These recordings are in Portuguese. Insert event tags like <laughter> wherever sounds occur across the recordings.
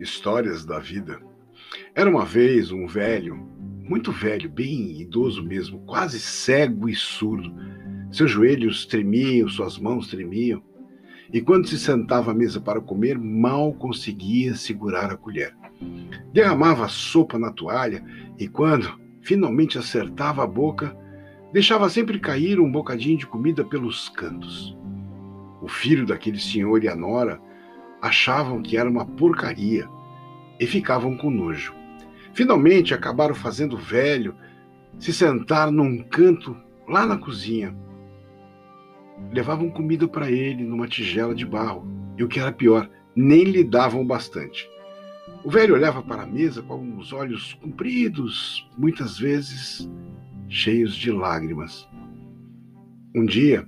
Histórias da vida. Era uma vez um velho, muito velho, bem idoso mesmo, quase cego e surdo. Seus joelhos tremiam, suas mãos tremiam. E quando se sentava à mesa para comer, mal conseguia segurar a colher. Derramava a sopa na toalha e, quando finalmente acertava a boca, deixava sempre cair um bocadinho de comida pelos cantos. O filho daquele senhor e a nora achavam que era uma porcaria e ficavam com nojo. Finalmente acabaram fazendo o velho se sentar num canto lá na cozinha. Levavam comida para ele numa tigela de barro e o que era pior, nem lhe davam bastante. O velho olhava para a mesa com os olhos compridos, muitas vezes cheios de lágrimas. Um dia,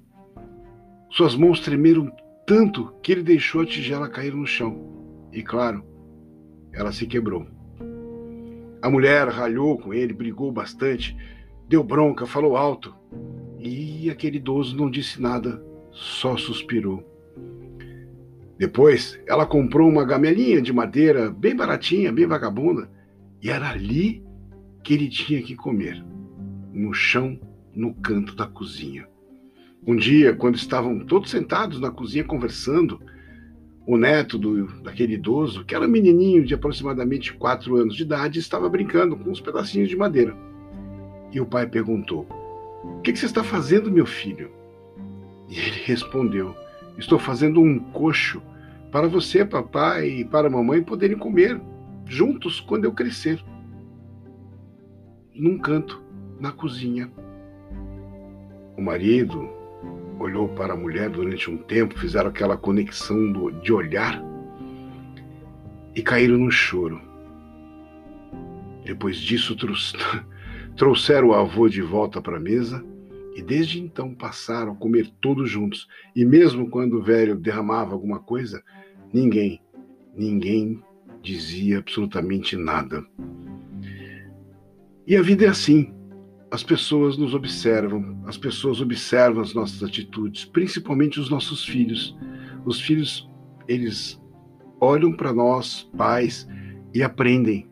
suas mãos tremeram tanto que ele deixou a tigela cair no chão. E claro, ela se quebrou. A mulher ralhou com ele, brigou bastante, deu bronca, falou alto. E aquele idoso não disse nada, só suspirou. Depois, ela comprou uma gamelinha de madeira bem baratinha, bem vagabunda, e era ali que ele tinha que comer no chão, no canto da cozinha. Um dia, quando estavam todos sentados na cozinha conversando, o neto do, daquele idoso, que era um menininho de aproximadamente quatro anos de idade, estava brincando com uns pedacinhos de madeira. E o pai perguntou: O que, que você está fazendo, meu filho? E ele <laughs> respondeu: Estou fazendo um coxo para você, papai, e para a mamãe poderem comer juntos quando eu crescer. Num canto, na cozinha. O marido, olhou para a mulher durante um tempo, fizeram aquela conexão do, de olhar e caíram no choro. Depois disso, <laughs> trouxeram o avô de volta para a mesa e desde então passaram a comer todos juntos. E mesmo quando o velho derramava alguma coisa, ninguém, ninguém dizia absolutamente nada. E a vida é assim. As pessoas nos observam, as pessoas observam as nossas atitudes, principalmente os nossos filhos. Os filhos, eles olham para nós, pais, e aprendem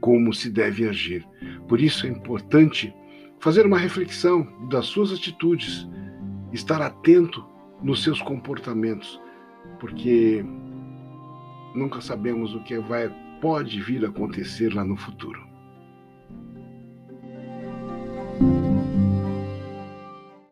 como se deve agir. Por isso é importante fazer uma reflexão das suas atitudes, estar atento nos seus comportamentos, porque nunca sabemos o que vai pode vir a acontecer lá no futuro. Thank you.